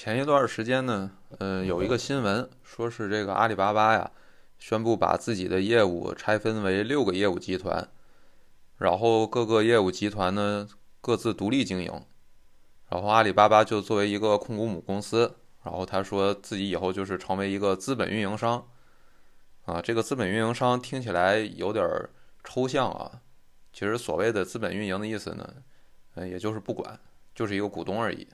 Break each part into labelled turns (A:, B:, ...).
A: 前一段时间呢，呃，有一个新闻说是这个阿里巴巴呀，宣布把自己的业务拆分为六个业务集团，然后各个业务集团呢各自独立经营，然后阿里巴巴就作为一个控股母公司，然后他说自己以后就是成为一个资本运营商，啊，这个资本运营商听起来有点抽象啊，其实所谓的资本运营的意思呢，呃，也就是不管，就是一个股东而已。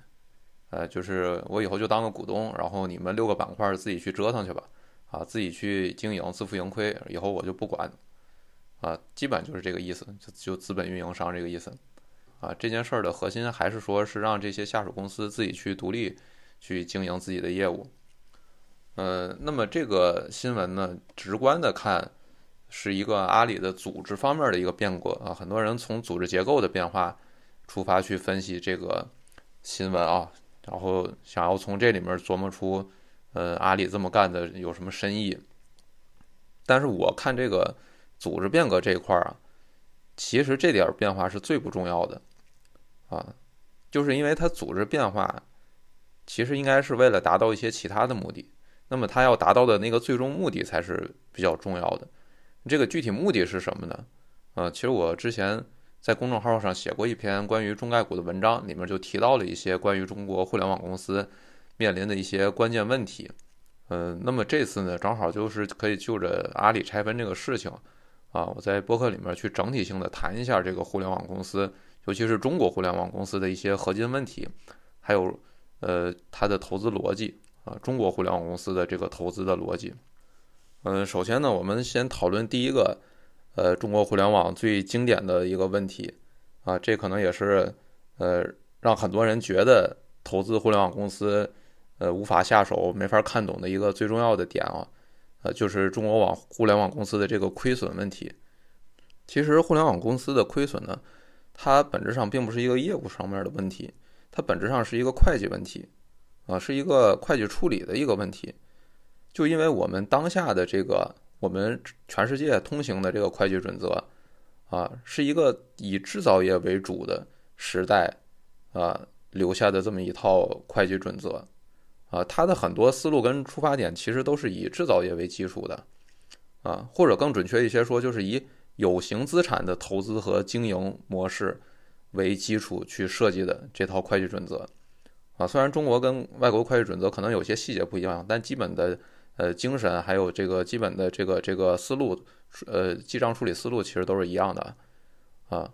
A: 呃，就是我以后就当个股东，然后你们六个板块自己去折腾去吧，啊，自己去经营，自负盈亏，以后我就不管，啊，基本就是这个意思，就就资本运营商这个意思，啊，这件事儿的核心还是说是让这些下属公司自己去独立去经营自己的业务，呃，那么这个新闻呢，直观的看是一个阿里的组织方面的一个变革啊，很多人从组织结构的变化出发去分析这个新闻啊。然后想要从这里面琢磨出，呃，阿里这么干的有什么深意？但是我看这个组织变革这一块儿啊，其实这点变化是最不重要的，啊，就是因为它组织变化，其实应该是为了达到一些其他的目的，那么它要达到的那个最终目的才是比较重要的。这个具体目的是什么呢？啊，其实我之前。在公众号上写过一篇关于中概股的文章，里面就提到了一些关于中国互联网公司面临的一些关键问题。嗯，那么这次呢，正好就是可以就着阿里拆分这个事情，啊，我在播客里面去整体性的谈一下这个互联网公司，尤其是中国互联网公司的一些核心问题，还有呃它的投资逻辑啊，中国互联网公司的这个投资的逻辑。嗯，首先呢，我们先讨论第一个。呃，中国互联网最经典的一个问题，啊，这可能也是呃让很多人觉得投资互联网公司呃无法下手、没法看懂的一个最重要的点啊，呃，就是中国网互联网公司的这个亏损问题。其实，互联网公司的亏损呢，它本质上并不是一个业务上面的问题，它本质上是一个会计问题，啊，是一个会计处理的一个问题。就因为我们当下的这个。我们全世界通行的这个会计准则，啊，是一个以制造业为主的时代，啊，留下的这么一套会计准则，啊，它的很多思路跟出发点其实都是以制造业为基础的，啊，或者更准确一些说，就是以有形资产的投资和经营模式为基础去设计的这套会计准则，啊，虽然中国跟外国会计准则可能有些细节不一样，但基本的。呃，精神还有这个基本的这个这个思路，呃，记账处理思路其实都是一样的，啊，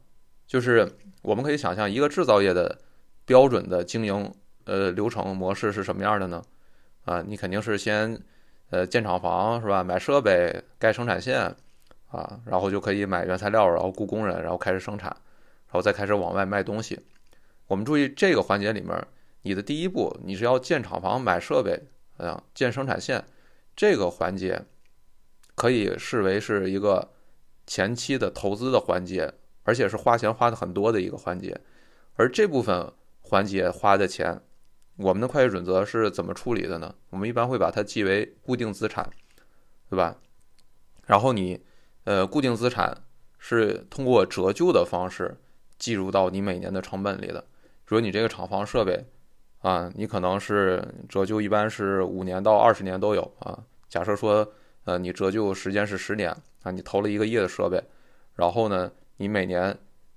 A: 就是我们可以想象一个制造业的标准的经营呃流程模式是什么样的呢？啊，你肯定是先呃建厂房是吧？买设备，盖生产线，啊，然后就可以买原材料，然后雇工人，然后开始生产，然后再开始往外卖东西。我们注意这个环节里面，你的第一步你是要建厂房、买设备，啊，建生产线。这个环节可以视为是一个前期的投资的环节，而且是花钱花的很多的一个环节。而这部分环节花的钱，我们的会计准则是怎么处理的呢？我们一般会把它记为固定资产，对吧？然后你呃，固定资产是通过折旧的方式计入到你每年的成本里的。比如你这个厂房设备啊，你可能是折旧，一般是五年到二十年都有啊。假设说，呃，你折旧时间是十年啊，你投了一个亿的设备，然后呢，你每年，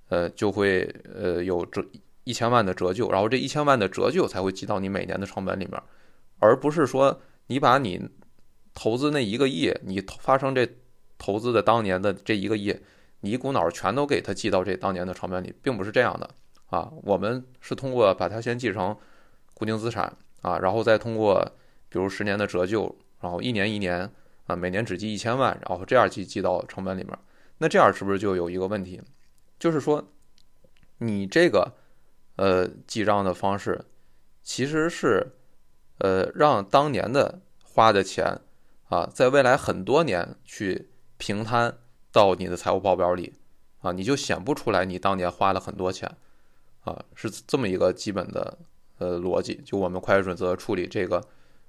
A: 呃，就会呃有折一千万的折旧，然后这一千万的折旧才会记到你每年的成本里面，而不是说你把你投资那一个亿，你发生这投资的当年的这一个亿，你一股脑全都给它记到这当年的成本里，并不是这样的啊。我们是通过把它先记成固定资产啊，然后再通过比如十年的折旧。然后一年一年啊，每年只记一千万，然后这样记记到成本里面，那这样是不是就有一个问题？就是说，你这个呃记账的方式，其实是呃让当年的花的钱啊，在未来很多年去平摊到你的财务报表里啊，你就显不出来你当年花了很多钱啊，是这么一个基本的呃逻辑。就我们会计准则处理这个。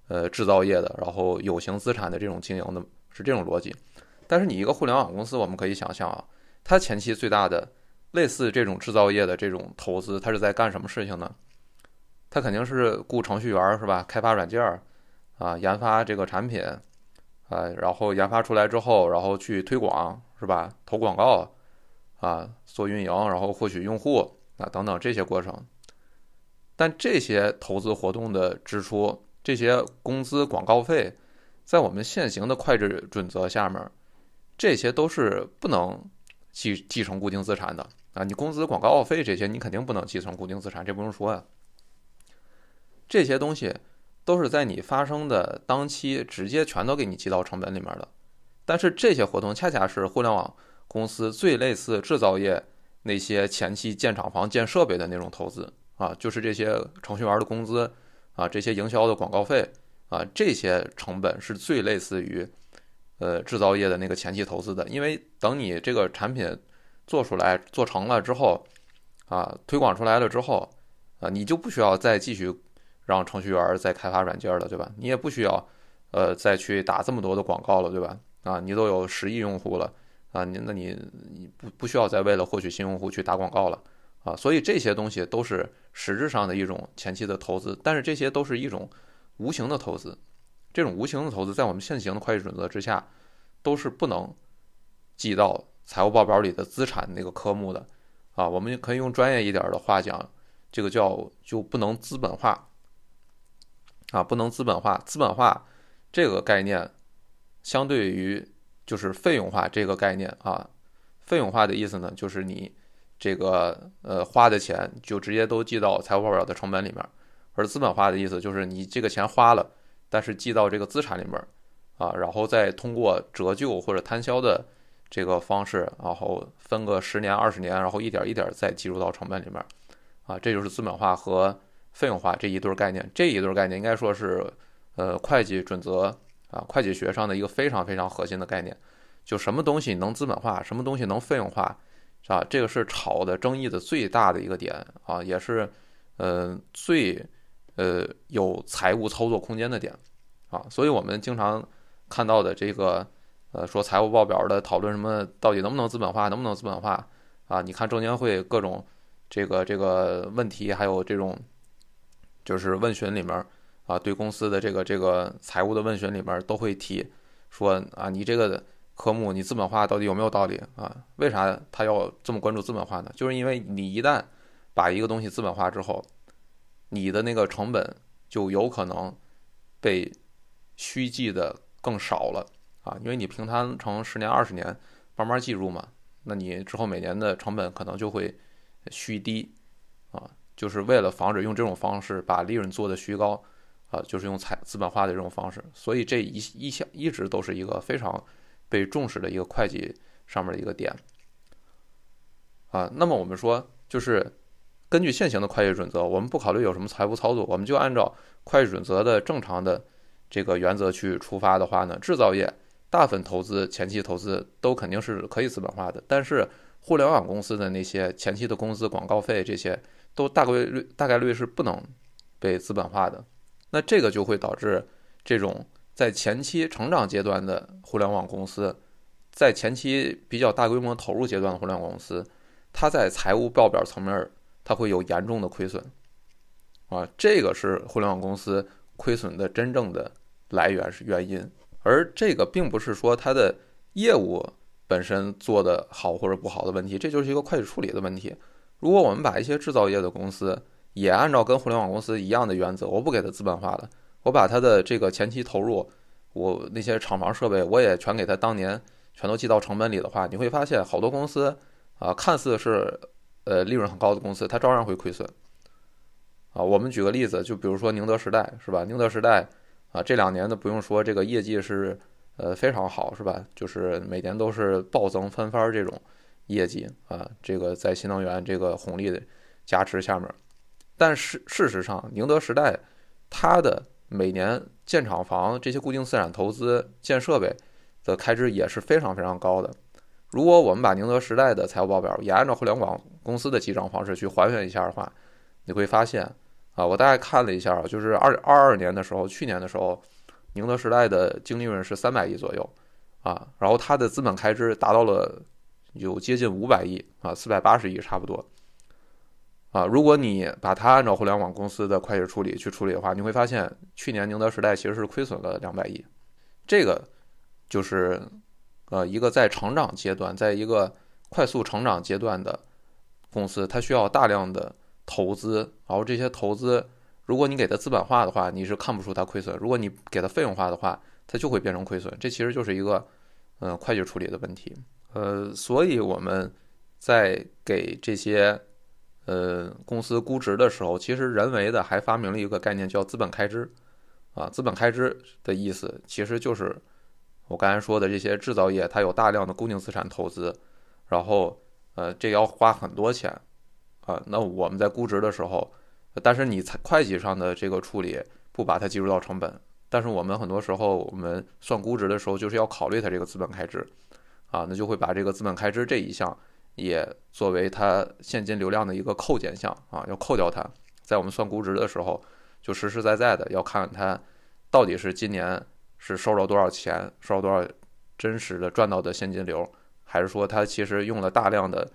A: 呃，制造业的，然后有形资产的这种经营的是这种逻辑，但是你一个互联网公司，我们可以想象啊，它前期最大的类似这种制造业的这种投资，它是在干什么事情呢？它肯定是雇程序员是吧？开发软件儿啊，研发这个产品啊，然后研发出来之后，然后去推广是吧？投广告啊，做运营，然后获取用户啊等等这些过程。但这些投资活动的支出，这些工资、广告费，在我们现行的会计准则下面，这些都是不能继继承固定资产的啊！你工资、广告费这些，你肯定不能继承固定资产，这不用说呀。这些东西都是在你发生的当期直接全都给你记到成本里面的。但是这些活动恰恰是互联网公司最类似制造业那些前期建厂房、建设备的那种投资。啊，就是这些程序员的工资，啊，这些营销的广告费，啊，这些成本是最类似于，呃，制造业的那个前期投资的。因为等你这个产品做出来、做成了之后，啊，推广出来了之后，啊，你就不需要再继续让程序员再开发软件了，对吧？你也不需要，呃，再去打这么多的广告了，对吧？啊，你都有十亿用户了，啊，你那你你不不需要再为了获取新用户去打广告了。啊，所以这些东西都是实质上的一种前期的投资，但是这些都是一种无形的投资。这种无形的投资在我们现行的会计准则之下，都是不能记到财务报表里的资产那个科目的。啊，我们可以用专业一点的话讲，这个叫就不能资本化。啊，不能资本化，资本化这个概念，相对于就是费用化这个概念啊，费用化的意思呢，就是你。这个呃花的钱就直接都记到财务报表的成本里面，而资本化的意思就是你这个钱花了，但是记到这个资产里面，啊，然后再通过折旧或者摊销的这个方式，然后分个十年二十年，然后一点一点再计入到成本里面，啊，这就是资本化和费用化这一对概念。这一对概念应该说是呃会计准则啊会计学上的一个非常非常核心的概念，就什么东西能资本化，什么东西能费用化。是吧？这个是炒的争议的最大的一个点啊，也是，呃，最，呃，有财务操作空间的点啊。所以我们经常看到的这个，呃，说财务报表的讨论什么，到底能不能资本化，能不能资本化啊？你看证监会各种这个这个问题，还有这种就是问询里面啊，对公司的这个这个财务的问询里面都会提说啊，你这个。科目你资本化到底有没有道理啊？为啥他要这么关注资本化呢？就是因为你一旦把一个东西资本化之后，你的那个成本就有可能被虚记的更少了啊，因为你平摊成十年二十年慢慢计入嘛，那你之后每年的成本可能就会虚低啊，就是为了防止用这种方式把利润做的虚高啊，就是用财资本化的这种方式，所以这一一向一直都是一个非常。被重视的一个会计上面的一个点啊，那么我们说，就是根据现行的会计准则，我们不考虑有什么财务操作，我们就按照会计准则的正常的这个原则去出发的话呢，制造业大部分投资前期投资都肯定是可以资本化的，但是互联网公司的那些前期的工资、广告费这些都大概率大概率是不能被资本化的，那这个就会导致这种。在前期成长阶段的互联网公司，在前期比较大规模投入阶段的互联网公司，它在财务报表层面它会有严重的亏损，啊，这个是互联网公司亏损的真正的来源是原因，而这个并不是说它的业务本身做的好或者不好的问题，这就是一个会计处理的问题。如果我们把一些制造业的公司也按照跟互联网公司一样的原则，我不给它资本化了。我把他的这个前期投入，我那些厂房设备，我也全给他当年全都记到成本里的话，你会发现好多公司啊，看似是呃利润很高的公司，它照样会亏损。啊，我们举个例子，就比如说宁德时代，是吧？宁德时代啊，这两年的不用说，这个业绩是呃非常好，是吧？就是每年都是暴增翻番这种业绩啊，这个在新能源这个红利的加持下面，但是事实上，宁德时代它的每年建厂房这些固定资产投资建设备的开支也是非常非常高的。如果我们把宁德时代的财务报表也按照互联网公司的记账方式去还原一下的话，你会发现啊，我大概看了一下，就是二二二年的时候，去年的时候，宁德时代的净利润是三百亿左右啊，然后它的资本开支达到了有接近五百亿啊，四百八十亿差不多啊，如果你把它按照互联网公司的会计处理去处理的话，你会发现去年宁德时代其实是亏损了两百亿。这个就是呃一个在成长阶段，在一个快速成长阶段的公司，它需要大量的投资，然后这些投资，如果你给它资本化的话，你是看不出它亏损；如果你给它费用化的话，它就会变成亏损。这其实就是一个嗯会计处理的问题。呃，所以我们在给这些呃公司估值的时候，其实人为的还发明了一个概念叫资本开支。啊，资本开支的意思其实就是我刚才说的这些制造业，它有大量的固定资产投资，然后呃，这要花很多钱啊。那我们在估值的时候，但是你会计上的这个处理不把它计入到成本，但是我们很多时候我们算估值的时候，就是要考虑它这个资本开支啊，那就会把这个资本开支这一项也作为它现金流量的一个扣减项啊，要扣掉它，在我们算估值的时候。就实实在在的要看它到底是今年是收了多少钱，收了多少真实的赚到的现金流，还是说它其实用了大量的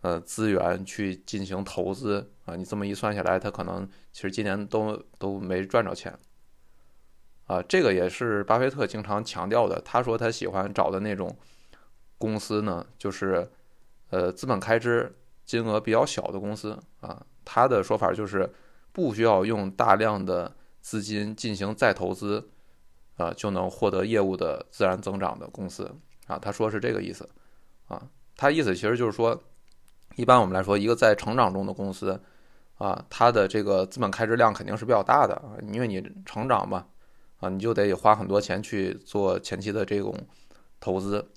A: 呃资源去进行投资啊？你这么一算下来，它可能其实今年都都没赚着钱啊。这个也是巴菲特经常强调的。他说他喜欢找的那种公司呢，就是呃资本开支金额比较小的公司啊。他的说法就是。不需要用大量的资金进行再投资，啊，就能获得业务的自然增长的公司啊，他说是这个意思，啊，他意思其实就是说，一般我们来说，一个在成长中的公司，啊，它的这个资本开支量肯定是比较大的，因为你成长嘛，啊，你就得花很多钱去做前期的这种投资，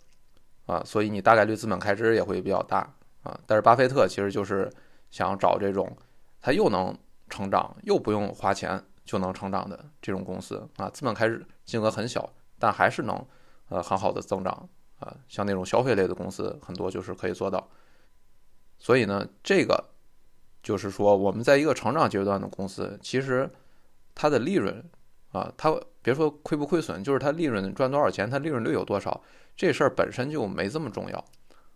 A: 啊，所以你大概率资本开支也会比较大，啊，但是巴菲特其实就是想找这种，他又能成长又不用花钱就能成长的这种公司啊，资本开支金额很小，但还是能呃很好的增长啊。像那种消费类的公司，很多就是可以做到。所以呢，这个就是说我们在一个成长阶段的公司，其实它的利润啊，它别说亏不亏损，就是它利润赚多少钱，它利润率有多少，这事儿本身就没这么重要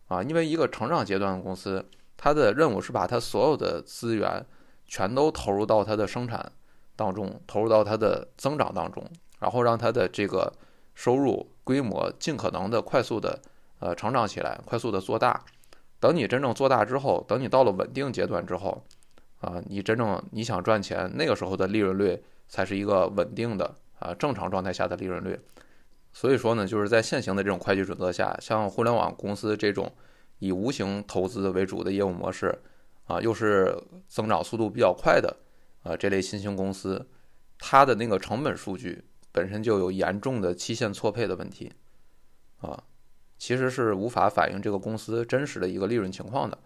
A: 啊。因为一个成长阶段的公司，它的任务是把它所有的资源。全都投入到它的生产当中，投入到它的增长当中，然后让它的这个收入规模尽可能的快速的呃成长起来，快速的做大。等你真正做大之后，等你到了稳定阶段之后，啊，你真正你想赚钱，那个时候的利润率才是一个稳定的啊正常状态下的利润率。所以说呢，就是在现行的这种会计准则下，像互联网公司这种以无形投资为主的业务模式。啊，又是增长速度比较快的，啊，这类新兴公司，它的那个成本数据本身就有严重的期限错配的问题，啊，其实是无法反映这个公司真实的一个利润情况的，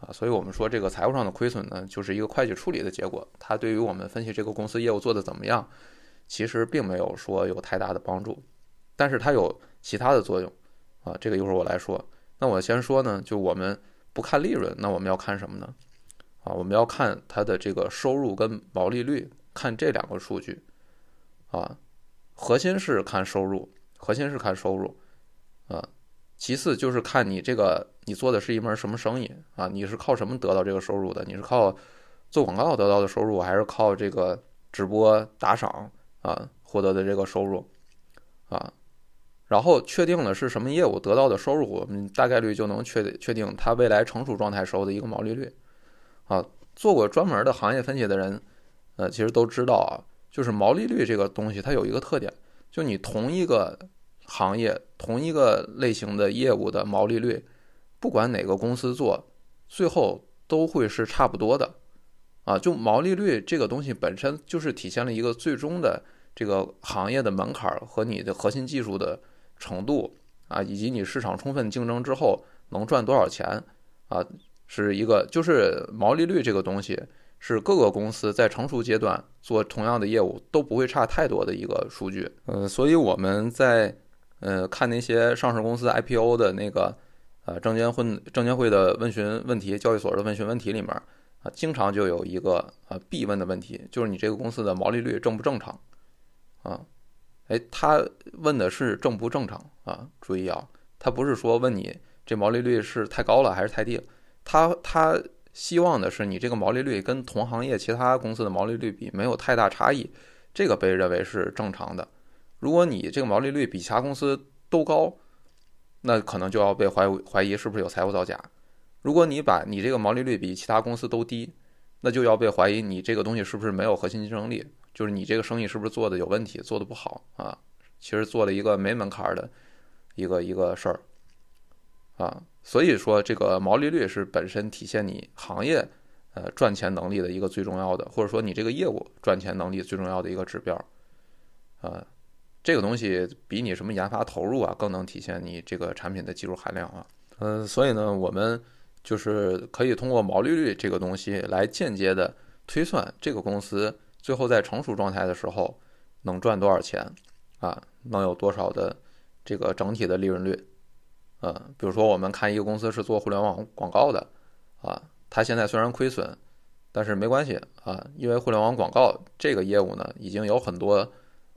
A: 啊，所以我们说这个财务上的亏损呢，就是一个会计处理的结果，它对于我们分析这个公司业务做得怎么样，其实并没有说有太大的帮助，但是它有其他的作用，啊，这个一会儿我来说，那我先说呢，就我们。不看利润，那我们要看什么呢？啊，我们要看它的这个收入跟毛利率，看这两个数据。啊，核心是看收入，核心是看收入。啊，其次就是看你这个你做的是一门什么生意啊？你是靠什么得到这个收入的？你是靠做广告得到的收入，还是靠这个直播打赏啊获得的这个收入？啊？然后确定了是什么业务得到的收入，我们大概率就能确确定它未来成熟状态时候的一个毛利率。啊，做过专门的行业分析的人，呃，其实都知道啊，就是毛利率这个东西它有一个特点，就你同一个行业、同一个类型的业务的毛利率，不管哪个公司做，最后都会是差不多的。啊，就毛利率这个东西本身就是体现了一个最终的这个行业的门槛和你的核心技术的。程度啊，以及你市场充分竞争之后能赚多少钱啊，是一个就是毛利率这个东西是各个公司在成熟阶段做同样的业务都不会差太多的一个数据。嗯，所以我们在呃看那些上市公司 IPO 的那个呃证监会证监会的问询问题，交易所的问询问题里面啊，经常就有一个啊必问的问题，就是你这个公司的毛利率正不正常啊？哎，他问的是正不正常啊？注意啊，他不是说问你这毛利率是太高了还是太低，他他希望的是你这个毛利率跟同行业其他公司的毛利率比没有太大差异，这个被认为是正常的。如果你这个毛利率比其他公司都高，那可能就要被怀怀疑是不是有财务造假。如果你把你这个毛利率比其他公司都低，那就要被怀疑你这个东西是不是没有核心竞争力，就是你这个生意是不是做的有问题，做的不好啊？其实做了一个没门槛的一个一个事儿啊。所以说，这个毛利率是本身体现你行业呃赚钱能力的一个最重要的，或者说你这个业务赚钱能力最重要的一个指标啊。这个东西比你什么研发投入啊更能体现你这个产品的技术含量啊。嗯，所以呢，我们就是可以通过毛利率这个东西来间接的推算这个公司最后在成熟状态的时候能赚多少钱啊，能有多少的这个整体的利润率。嗯，比如说我们看一个公司是做互联网广告的，啊，它现在虽然亏损，但是没关系啊，因为互联网广告这个业务呢，已经有很多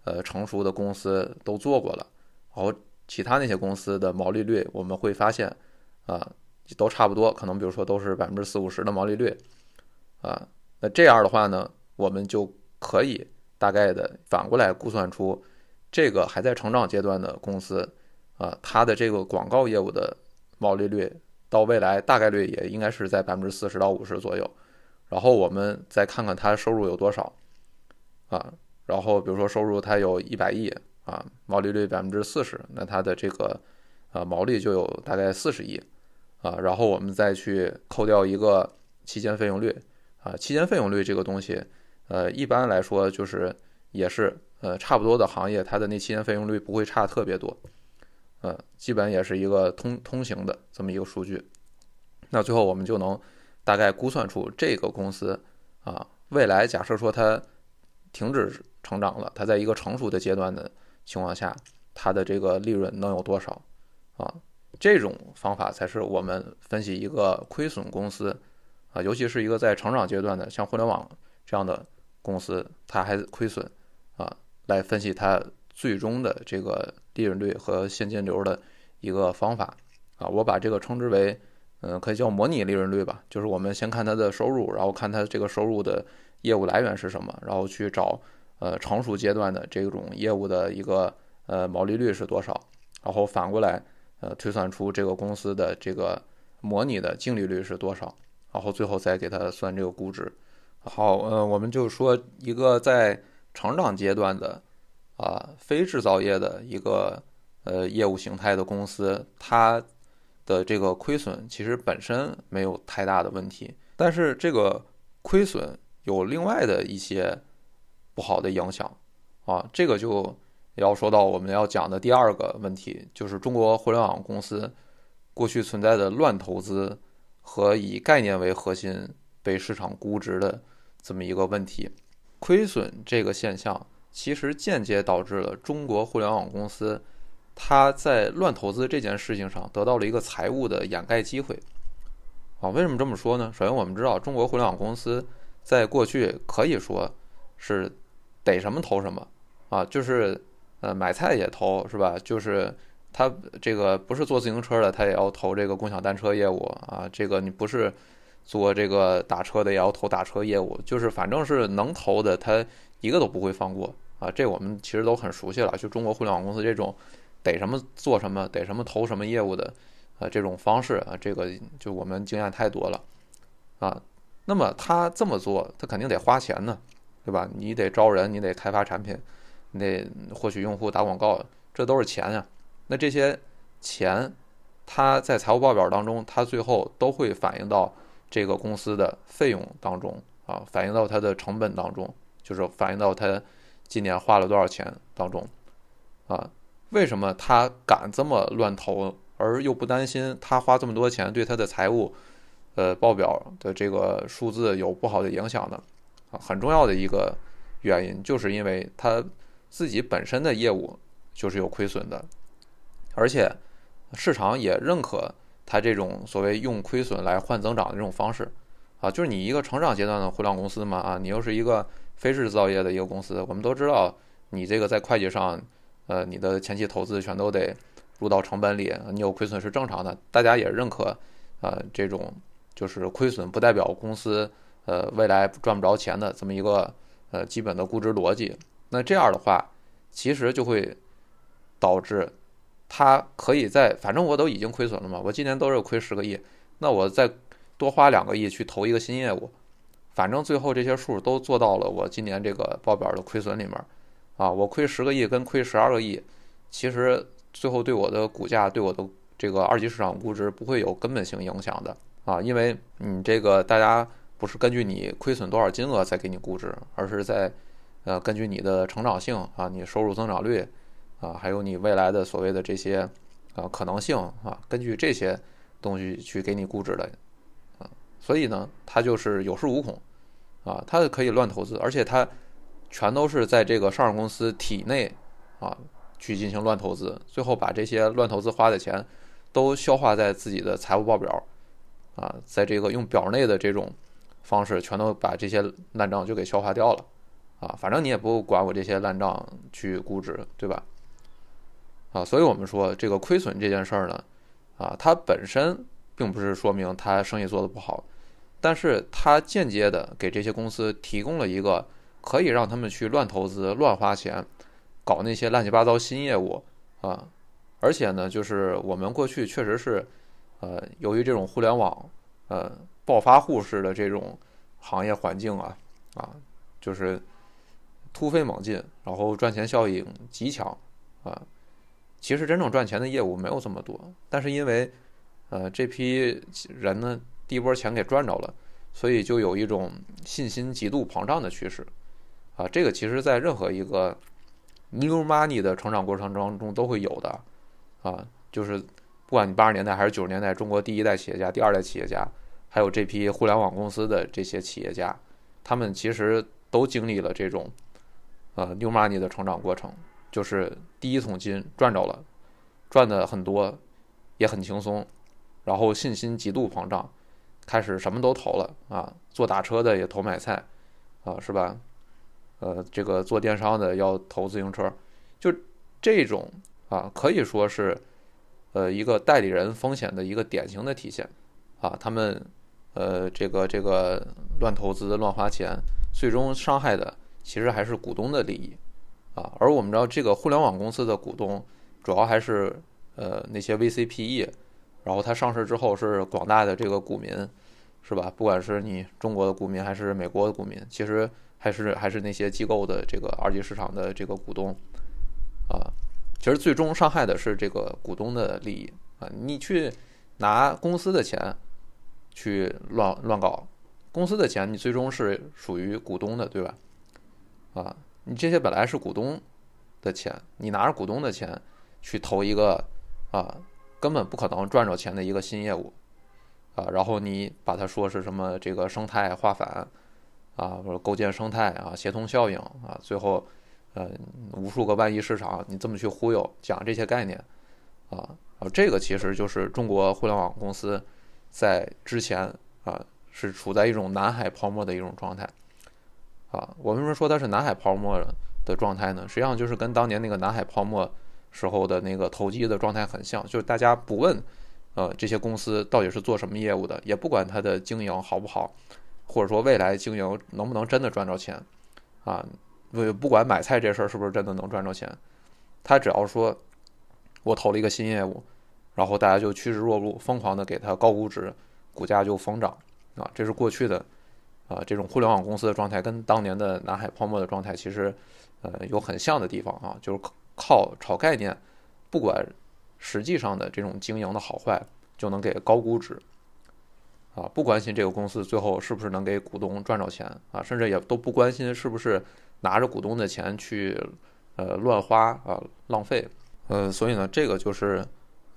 A: 呃成熟的公司都做过了，然后其他那些公司的毛利率我们会发现啊，都差不多，可能比如说都是百分之四五十的毛利率，啊，那这样的话呢，我们就可以大概的反过来估算出这个还在成长阶段的公司。啊，它的这个广告业务的毛利率到未来大概率也应该是在百分之四十到五十左右，然后我们再看看它收入有多少，啊，然后比如说收入它有一百亿啊，毛利率百分之四十，那它的这个啊毛利就有大概四十亿，啊，然后我们再去扣掉一个期间费用率，啊，期间费用率这个东西，呃，一般来说就是也是呃差不多的行业，它的那期间费用率不会差特别多。嗯，基本也是一个通通行的这么一个数据，那最后我们就能大概估算出这个公司啊，未来假设说它停止成长了，它在一个成熟的阶段的情况下，它的这个利润能有多少啊？这种方法才是我们分析一个亏损公司啊，尤其是一个在成长阶段的，像互联网这样的公司，它还亏损啊，来分析它最终的这个。利润率和现金流的一个方法啊，我把这个称之为，嗯，可以叫模拟利润率吧。就是我们先看它的收入，然后看它这个收入的业务来源是什么，然后去找呃成熟阶段的这种业务的一个呃毛利率是多少，然后反过来呃推算出这个公司的这个模拟的净利率是多少，然后最后再给它算这个估值。好，呃，我们就说一个在成长阶段的。啊，非制造业的一个呃业务形态的公司，它的这个亏损其实本身没有太大的问题，但是这个亏损有另外的一些不好的影响啊，这个就要说到我们要讲的第二个问题，就是中国互联网公司过去存在的乱投资和以概念为核心被市场估值的这么一个问题，亏损这个现象。其实间接导致了中国互联网公司，它在乱投资这件事情上得到了一个财务的掩盖机会。啊，为什么这么说呢？首先，我们知道中国互联网公司在过去可以说是逮什么投什么啊，就是呃买菜也投是吧？就是他这个不是做自行车的，他也要投这个共享单车业务啊。这个你不是做这个打车的，也要投打车业务。就是反正是能投的，他一个都不会放过。啊，这我们其实都很熟悉了。就中国互联网公司这种逮什么做什么，逮什么投什么业务的，啊，这种方式啊，这个就我们经验太多了啊。那么他这么做，他肯定得花钱呢，对吧？你得招人，你得开发产品，你得获取用户、打广告，这都是钱呀。那这些钱，他在财务报表当中，他最后都会反映到这个公司的费用当中啊，反映到它的成本当中，就是反映到他。今年花了多少钱当中，啊，为什么他敢这么乱投，而又不担心他花这么多钱对他的财务，呃，报表的这个数字有不好的影响的？啊，很重要的一个原因就是因为他自己本身的业务就是有亏损的，而且市场也认可他这种所谓用亏损来换增长的这种方式，啊，就是你一个成长阶段的互联网公司嘛，啊，你又是一个。非制造业的一个公司，我们都知道，你这个在会计上，呃，你的前期投资全都得入到成本里，你有亏损是正常的，大家也认可，呃，这种就是亏损不代表公司呃未来赚不着钱的这么一个呃基本的估值逻辑。那这样的话，其实就会导致它可以在反正我都已经亏损了嘛，我今年都是亏十个亿，那我再多花两个亿去投一个新业务，反正最后这些数都做到了我今年这个报表的亏损里面啊，我亏十个亿跟亏十二个亿，其实最后对我的股价对我的这个二级市场估值不会有根本性影响的啊，因为你这个大家不是根据你亏损多少金额再给你估值，而是在。呃，根据你的成长性啊，你收入增长率啊，还有你未来的所谓的这些啊可能性啊，根据这些东西去给你估值的啊，所以呢，它就是有恃无恐啊，它可以乱投资，而且它全都是在这个上市公司体内啊去进行乱投资，最后把这些乱投资花的钱都消化在自己的财务报表啊，在这个用表内的这种方式，全都把这些烂账就给消化掉了。啊，反正你也不管我这些烂账去估值，对吧？啊，所以我们说这个亏损这件事儿呢，啊，它本身并不是说明它生意做得不好，但是它间接的给这些公司提供了一个可以让他们去乱投资、乱花钱，搞那些乱七八糟新业务啊。而且呢，就是我们过去确实是，呃，由于这种互联网呃暴发户式的这种行业环境啊，啊，就是。突飞猛进，然后赚钱效应极强，啊，其实真正赚钱的业务没有这么多，但是因为，呃，这批人呢，第一波钱给赚着了，所以就有一种信心极度膨胀的趋势，啊，这个其实在任何一个 new money 的成长过程当中都会有的，啊，就是不管你八十年代还是九十年代，中国第一代企业家、第二代企业家，还有这批互联网公司的这些企业家，他们其实都经历了这种。呃，new money 的成长过程就是第一桶金赚着了，赚的很多，也很轻松，然后信心极度膨胀，开始什么都投了啊，做打车的也投买菜，啊，是吧？呃，这个做电商的要投自行车，就这种啊，可以说是呃一个代理人风险的一个典型的体现啊，他们呃这个这个乱投资乱花钱，最终伤害的。其实还是股东的利益，啊，而我们知道这个互联网公司的股东主要还是呃那些 VCPE，然后它上市之后是广大的这个股民，是吧？不管是你中国的股民还是美国的股民，其实还是还是那些机构的这个二级市场的这个股东，啊，其实最终伤害的是这个股东的利益啊！你去拿公司的钱去乱乱搞，公司的钱你最终是属于股东的，对吧？啊，你这些本来是股东的钱，你拿着股东的钱去投一个啊，根本不可能赚着钱的一个新业务啊，然后你把它说是什么这个生态化反啊，或者构建生态啊，协同效应啊，最后呃无数个万亿市场，你这么去忽悠讲这些概念啊啊，这个其实就是中国互联网公司在之前啊是处在一种南海泡沫的一种状态。啊，我为什么说它是南海泡沫的状态呢？实际上就是跟当年那个南海泡沫时候的那个投机的状态很像，就是大家不问，呃，这些公司到底是做什么业务的，也不管它的经营好不好，或者说未来经营能不能真的赚着钱，啊，不不管买菜这事儿是不是真的能赚着钱，他只要说我投了一个新业务，然后大家就趋之若鹜，疯狂的给他高估值，股价就疯涨，啊，这是过去的。啊，这种互联网公司的状态跟当年的南海泡沫的状态其实，呃，有很像的地方啊，就是靠炒概念，不管实际上的这种经营的好坏，就能给高估值，啊，不关心这个公司最后是不是能给股东赚着钱啊，甚至也都不关心是不是拿着股东的钱去呃乱花啊浪费，呃，所以呢，这个就是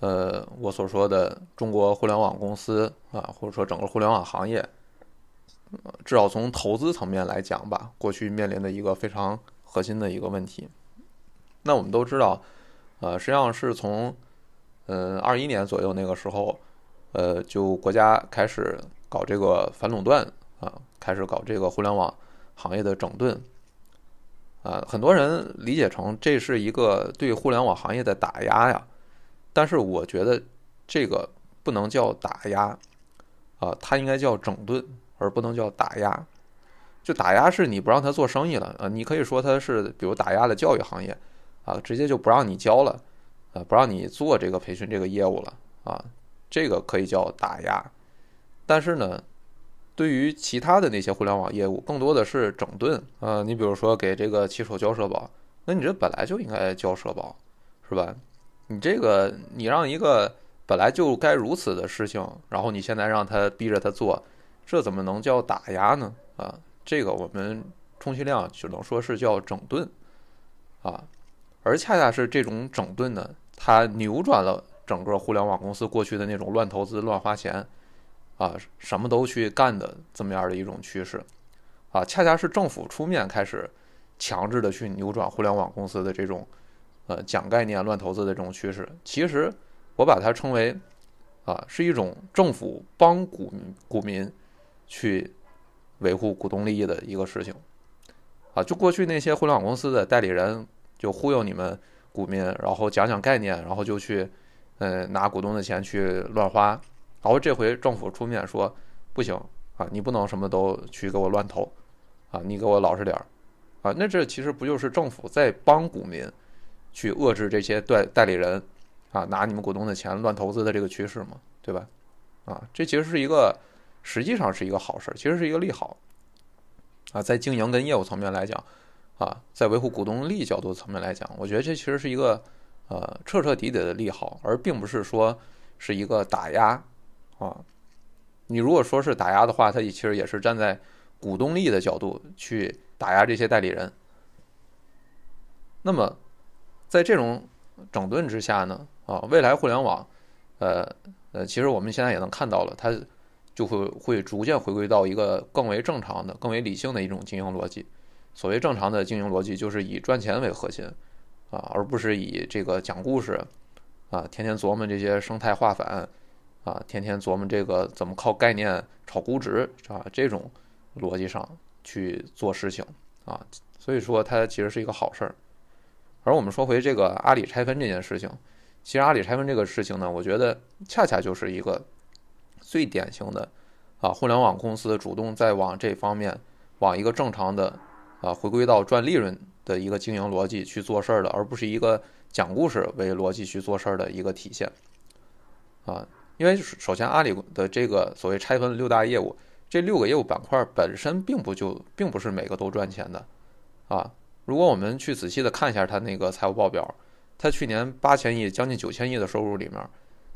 A: 呃我所说的中国互联网公司啊，或者说整个互联网行业。至少从投资层面来讲吧，过去面临的一个非常核心的一个问题。那我们都知道，呃，实际上是从，呃，二一年左右那个时候，呃，就国家开始搞这个反垄断啊，开始搞这个互联网行业的整顿，啊，很多人理解成这是一个对互联网行业的打压呀，但是我觉得这个不能叫打压。啊，它应该叫整顿，而不能叫打压。就打压是你不让他做生意了啊，你可以说他是比如打压了教育行业啊，直接就不让你教了啊，不让你做这个培训这个业务了啊，这个可以叫打压。但是呢，对于其他的那些互联网业务，更多的是整顿啊。你比如说给这个骑手交社保，那你这本来就应该交社保，是吧？你这个你让一个本来就该如此的事情，然后你现在让他逼着他做，这怎么能叫打压呢？啊？这个我们充其量只能说是叫整顿，啊，而恰恰是这种整顿呢，它扭转了整个互联网公司过去的那种乱投资、乱花钱，啊，什么都去干的这么样的一种趋势，啊，恰恰是政府出面开始强制的去扭转互联网公司的这种呃讲概念、乱投资的这种趋势。其实我把它称为啊，是一种政府帮股股民去。维护股东利益的一个事情，啊，就过去那些互联网公司的代理人就忽悠你们股民，然后讲讲概念，然后就去，呃，拿股东的钱去乱花，然后这回政府出面说不行啊，你不能什么都去给我乱投，啊，你给我老实点儿，啊，那这其实不就是政府在帮股民去遏制这些代代理人啊拿你们股东的钱乱投资的这个趋势吗？对吧？啊，这其实是一个。实际上是一个好事，其实是一个利好，啊，在经营跟业务层面来讲，啊，在维护股东利益角度层面来讲，我觉得这其实是一个呃彻彻底底的利好，而并不是说是一个打压，啊，你如果说是打压的话，它其实也是站在股东利益的角度去打压这些代理人。那么，在这种整顿之下呢，啊，未来互联网，呃呃，其实我们现在也能看到了它。就会会逐渐回归到一个更为正常的、更为理性的一种经营逻辑。所谓正常的经营逻辑，就是以赚钱为核心，啊，而不是以这个讲故事，啊，天天琢磨这些生态化反，啊，天天琢磨这个怎么靠概念炒估值，啊，这种逻辑上去做事情，啊，所以说它其实是一个好事儿。而我们说回这个阿里拆分这件事情，其实阿里拆分这个事情呢，我觉得恰恰就是一个。最典型的，啊，互联网公司主动在往这方面，往一个正常的，啊，回归到赚利润的一个经营逻辑去做事儿的，而不是一个讲故事为逻辑去做事儿的一个体现，啊，因为首先阿里的这个所谓拆分六大业务，这六个业务板块本身并不就并不是每个都赚钱的，啊，如果我们去仔细的看一下它那个财务报表，它去年八千亿将近九千亿的收入里面。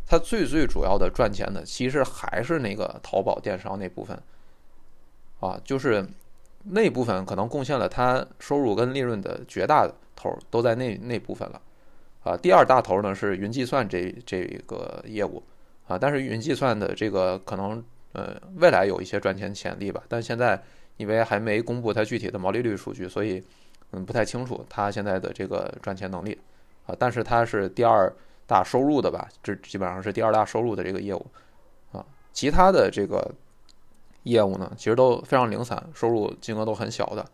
A: 它最最主要的赚钱的，其实还是那个淘宝电商那部分，啊，就是那部分可能贡献了它收入跟利润的绝大头都在那那部分了，啊，第二大头呢是云计算这这个业务，啊，但是云计算的这个可能呃未来有一些赚钱潜力吧，但现在因为还没公布它具体的毛利率数据，所以嗯不太清楚它现在的这个赚钱能力，啊，但是它是第二。大收入的吧，这基本上是第二大收入的这个业务，啊，其他的这个业务呢，其实都非常零散，收入金额都很小的，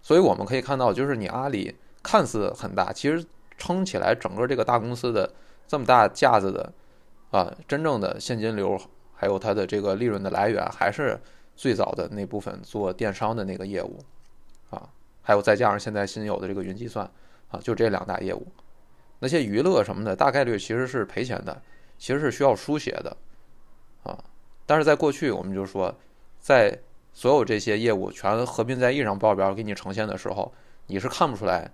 A: 所以我们可以看到，就是你阿里看似很大，其实撑起来整个这个大公司的这么大架子的，啊，真正的现金流还有它的这个利润的来源，还是最早的那部分做电商的那个业务，啊，还有再加上现在新有的这个云计算，啊，就这两大业务。那些娱乐什么的，大概率其实是赔钱的，其实是需要书写的，啊，但是在过去，我们就说，在所有这些业务全合并在一张报表给你呈现的时候，你是看不出来，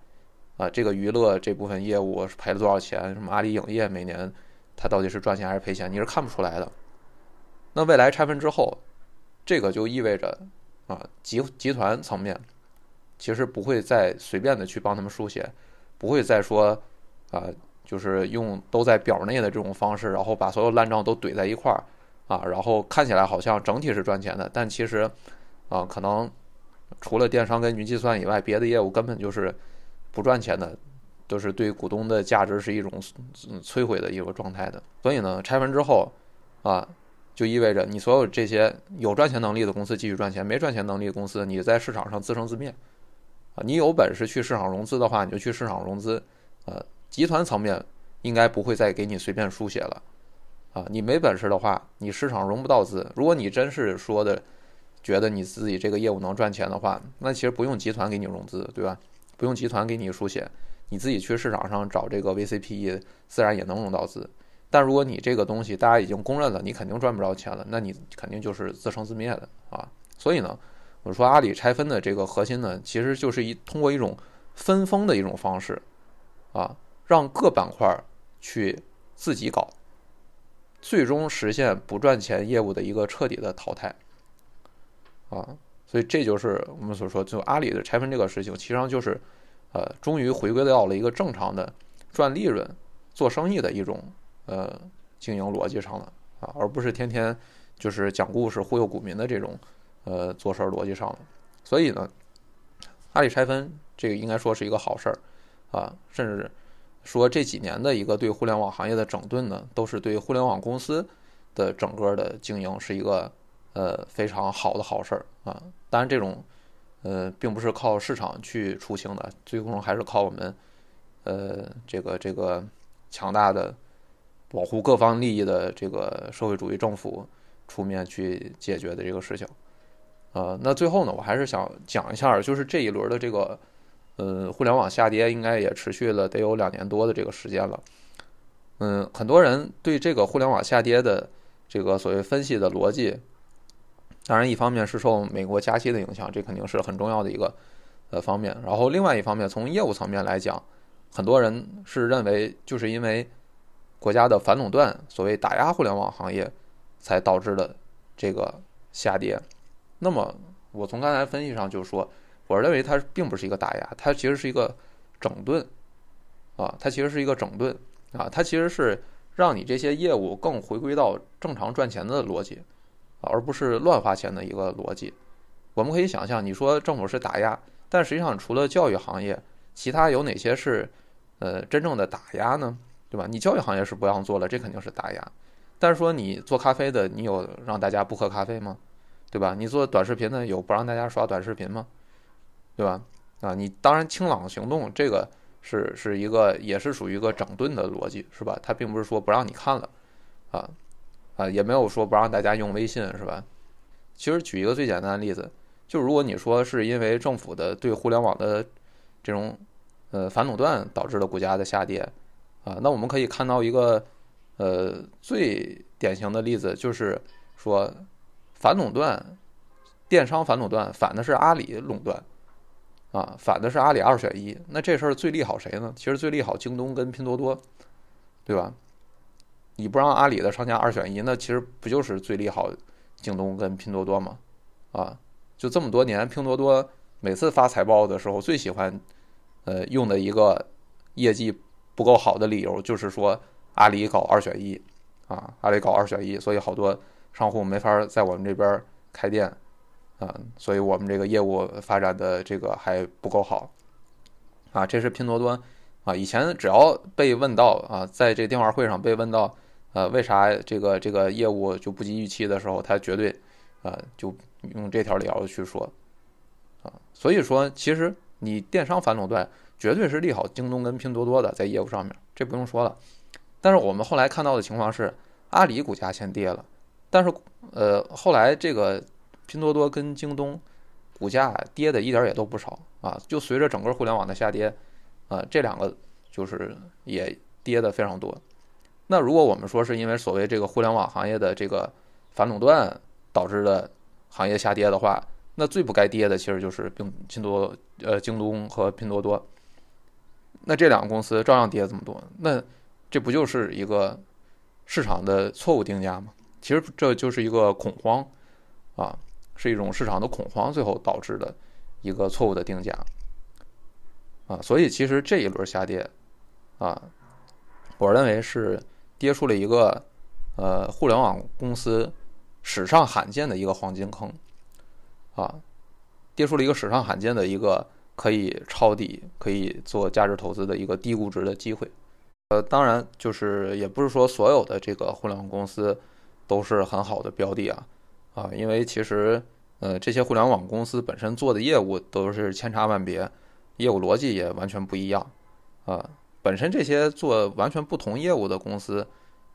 A: 啊，这个娱乐这部分业务是赔了多少钱，什么阿里影业每年它到底是赚钱还是赔钱，你是看不出来的。那未来拆分之后，这个就意味着，啊，集集团层面其实不会再随便的去帮他们书写，不会再说。啊，就是用都在表内的这种方式，然后把所有烂账都怼在一块儿，啊，然后看起来好像整体是赚钱的，但其实，啊，可能除了电商跟云计算以外，别的业务根本就是不赚钱的，都是对股东的价值是一种摧毁的一个状态的。所以呢，拆分之后，啊，就意味着你所有这些有赚钱能力的公司继续赚钱，没赚钱能力的公司，你在市场上自生自灭。啊，你有本事去市场融资的话，你就去市场融资，呃。集团层面应该不会再给你随便书写了，啊，你没本事的话，你市场融不到资。如果你真是说的觉得你自己这个业务能赚钱的话，那其实不用集团给你融资，对吧？不用集团给你输血，你自己去市场上找这个 VCPE，自然也能融到资。但如果你这个东西大家已经公认了，你肯定赚不着钱了，那你肯定就是自生自灭的啊。所以呢，我说阿里拆分的这个核心呢，其实就是一通过一种分封的一种方式，啊，让各板块去自己搞，最终实现不赚钱业务的一个彻底的淘汰，啊，所以这就是我们所说，就阿里的拆分这个事情，其实上就是，呃，终于回归到了一个正常的赚利润、做生意的一种。呃，经营逻辑上了啊，而不是天天就是讲故事忽悠股民的这种呃做事逻辑上了。所以呢，阿里拆分这个应该说是一个好事儿啊，甚至说这几年的一个对互联网行业的整顿呢，都是对互联网公司的整个的经营是一个呃非常好的好事儿啊。当然，这种呃并不是靠市场去出清的，最终还是靠我们呃这个这个强大的。保护各方利益的这个社会主义政府出面去解决的这个事情，呃，那最后呢，我还是想讲一下，就是这一轮的这个，呃，互联网下跌应该也持续了得有两年多的这个时间了，嗯，很多人对这个互联网下跌的这个所谓分析的逻辑，当然一方面是受美国加息的影响，这肯定是很重要的一个呃方面，然后另外一方面从业务层面来讲，很多人是认为就是因为。国家的反垄断，所谓打压互联网行业，才导致的这个下跌。那么，我从刚才分析上就说，我认为它并不是一个打压，它其实是一个整顿啊，它其实是一个整顿啊，它其实是让你这些业务更回归到正常赚钱的逻辑，而不是乱花钱的一个逻辑。我们可以想象，你说政府是打压，但实际上除了教育行业，其他有哪些是呃真正的打压呢？对吧？你教育行业是不让做了，这肯定是打压。但是说你做咖啡的，你有让大家不喝咖啡吗？对吧？你做短视频的，有不让大家刷短视频吗？对吧？啊，你当然清朗行动这个是是一个，也是属于一个整顿的逻辑，是吧？它并不是说不让你看了，啊啊，也没有说不让大家用微信，是吧？其实举一个最简单的例子，就如果你说是因为政府的对互联网的这种呃反垄断导致了股价的下跌。啊，那我们可以看到一个，呃，最典型的例子就是说，反垄断，电商反垄断，反的是阿里垄断，啊，反的是阿里二选一。那这事儿最利好谁呢？其实最利好京东跟拼多多，对吧？你不让阿里的商家二选一，那其实不就是最利好京东跟拼多多吗？啊，就这么多年，拼多多每次发财报的时候，最喜欢，呃，用的一个业绩。不够好的理由就是说阿里搞二选一，啊，阿里搞二选一，所以好多商户没法在我们这边开店，啊，所以我们这个业务发展的这个还不够好，啊，这是拼多多，啊，以前只要被问到啊，在这电话会上被问到，呃，为啥这个这个业务就不及预期的时候，他绝对，啊，就用这条理由去说，啊，所以说其实你电商反垄断。绝对是利好京东跟拼多多的，在业务上面，这不用说了。但是我们后来看到的情况是，阿里股价先跌了，但是呃，后来这个拼多多跟京东股价跌的一点也都不少啊。就随着整个互联网的下跌，啊，这两个就是也跌的非常多。那如果我们说是因为所谓这个互联网行业的这个反垄断导致的行业下跌的话，那最不该跌的其实就是拼拼多呃京东和拼多多。那这两个公司照样跌这么多，那这不就是一个市场的错误定价吗？其实这就是一个恐慌啊，是一种市场的恐慌，最后导致的一个错误的定价啊。所以其实这一轮下跌啊，我认为是跌出了一个呃互联网公司史上罕见的一个黄金坑啊，跌出了一个史上罕见的一个。可以抄底，可以做价值投资的一个低估值的机会。呃，当然，就是也不是说所有的这个互联网公司都是很好的标的啊啊，因为其实呃这些互联网公司本身做的业务都是千差万别，业务逻辑也完全不一样啊。本身这些做完全不同业务的公司，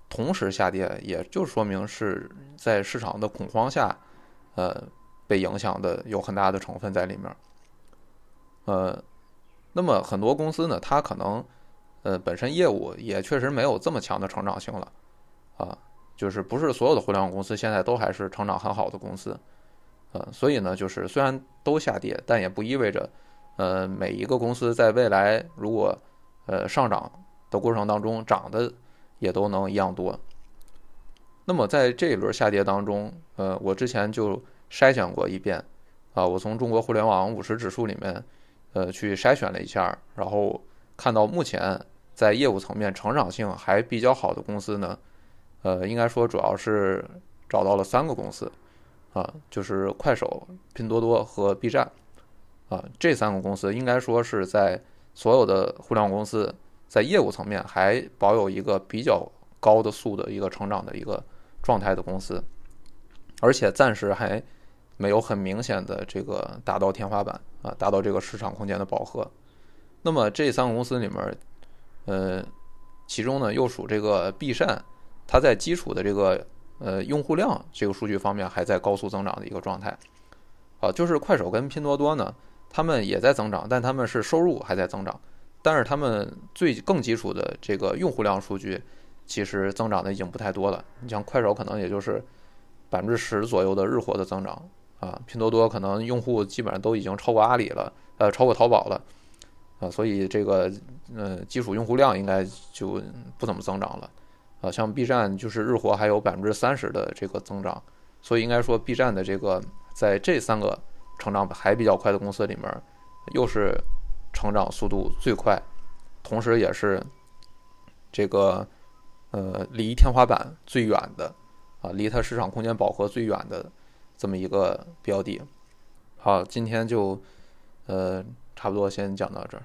A: 同时下跌，也就说明是在市场的恐慌下，呃，被影响的有很大的成分在里面。呃，那么很多公司呢，它可能呃本身业务也确实没有这么强的成长性了，啊，就是不是所有的互联网公司现在都还是成长很好的公司，呃，所以呢，就是虽然都下跌，但也不意味着呃每一个公司在未来如果呃上涨的过程当中涨的。也都能一样多。那么在这一轮下跌当中，呃，我之前就筛选过一遍，啊，我从中国互联网五十指数里面，呃，去筛选了一下，然后看到目前在业务层面成长性还比较好的公司呢，呃，应该说主要是找到了三个公司，啊，就是快手、拼多多和 B 站，啊，这三个公司应该说是在所有的互联网公司。在业务层面还保有一个比较高的速的一个成长的一个状态的公司，而且暂时还没有很明显的这个达到天花板啊，达到这个市场空间的饱和。那么这三个公司里面，呃，其中呢又属这个 B 站，它在基础的这个呃用户量这个数据方面还在高速增长的一个状态。啊，就是快手跟拼多多呢，他们也在增长，但他们是收入还在增长。但是他们最更基础的这个用户量数据，其实增长的已经不太多了。你像快手可能也就是百分之十左右的日活的增长啊，拼多多可能用户基本上都已经超过阿里了，呃，超过淘宝了啊，所以这个呃基础用户量应该就不怎么增长了啊。像 B 站就是日活还有百分之三十的这个增长，所以应该说 B 站的这个在这三个成长还比较快的公司里面，又是。成长速度最快，同时也是这个呃离天花板最远的啊，离它市场空间饱和最远的这么一个标的。好，今天就呃差不多先讲到这儿。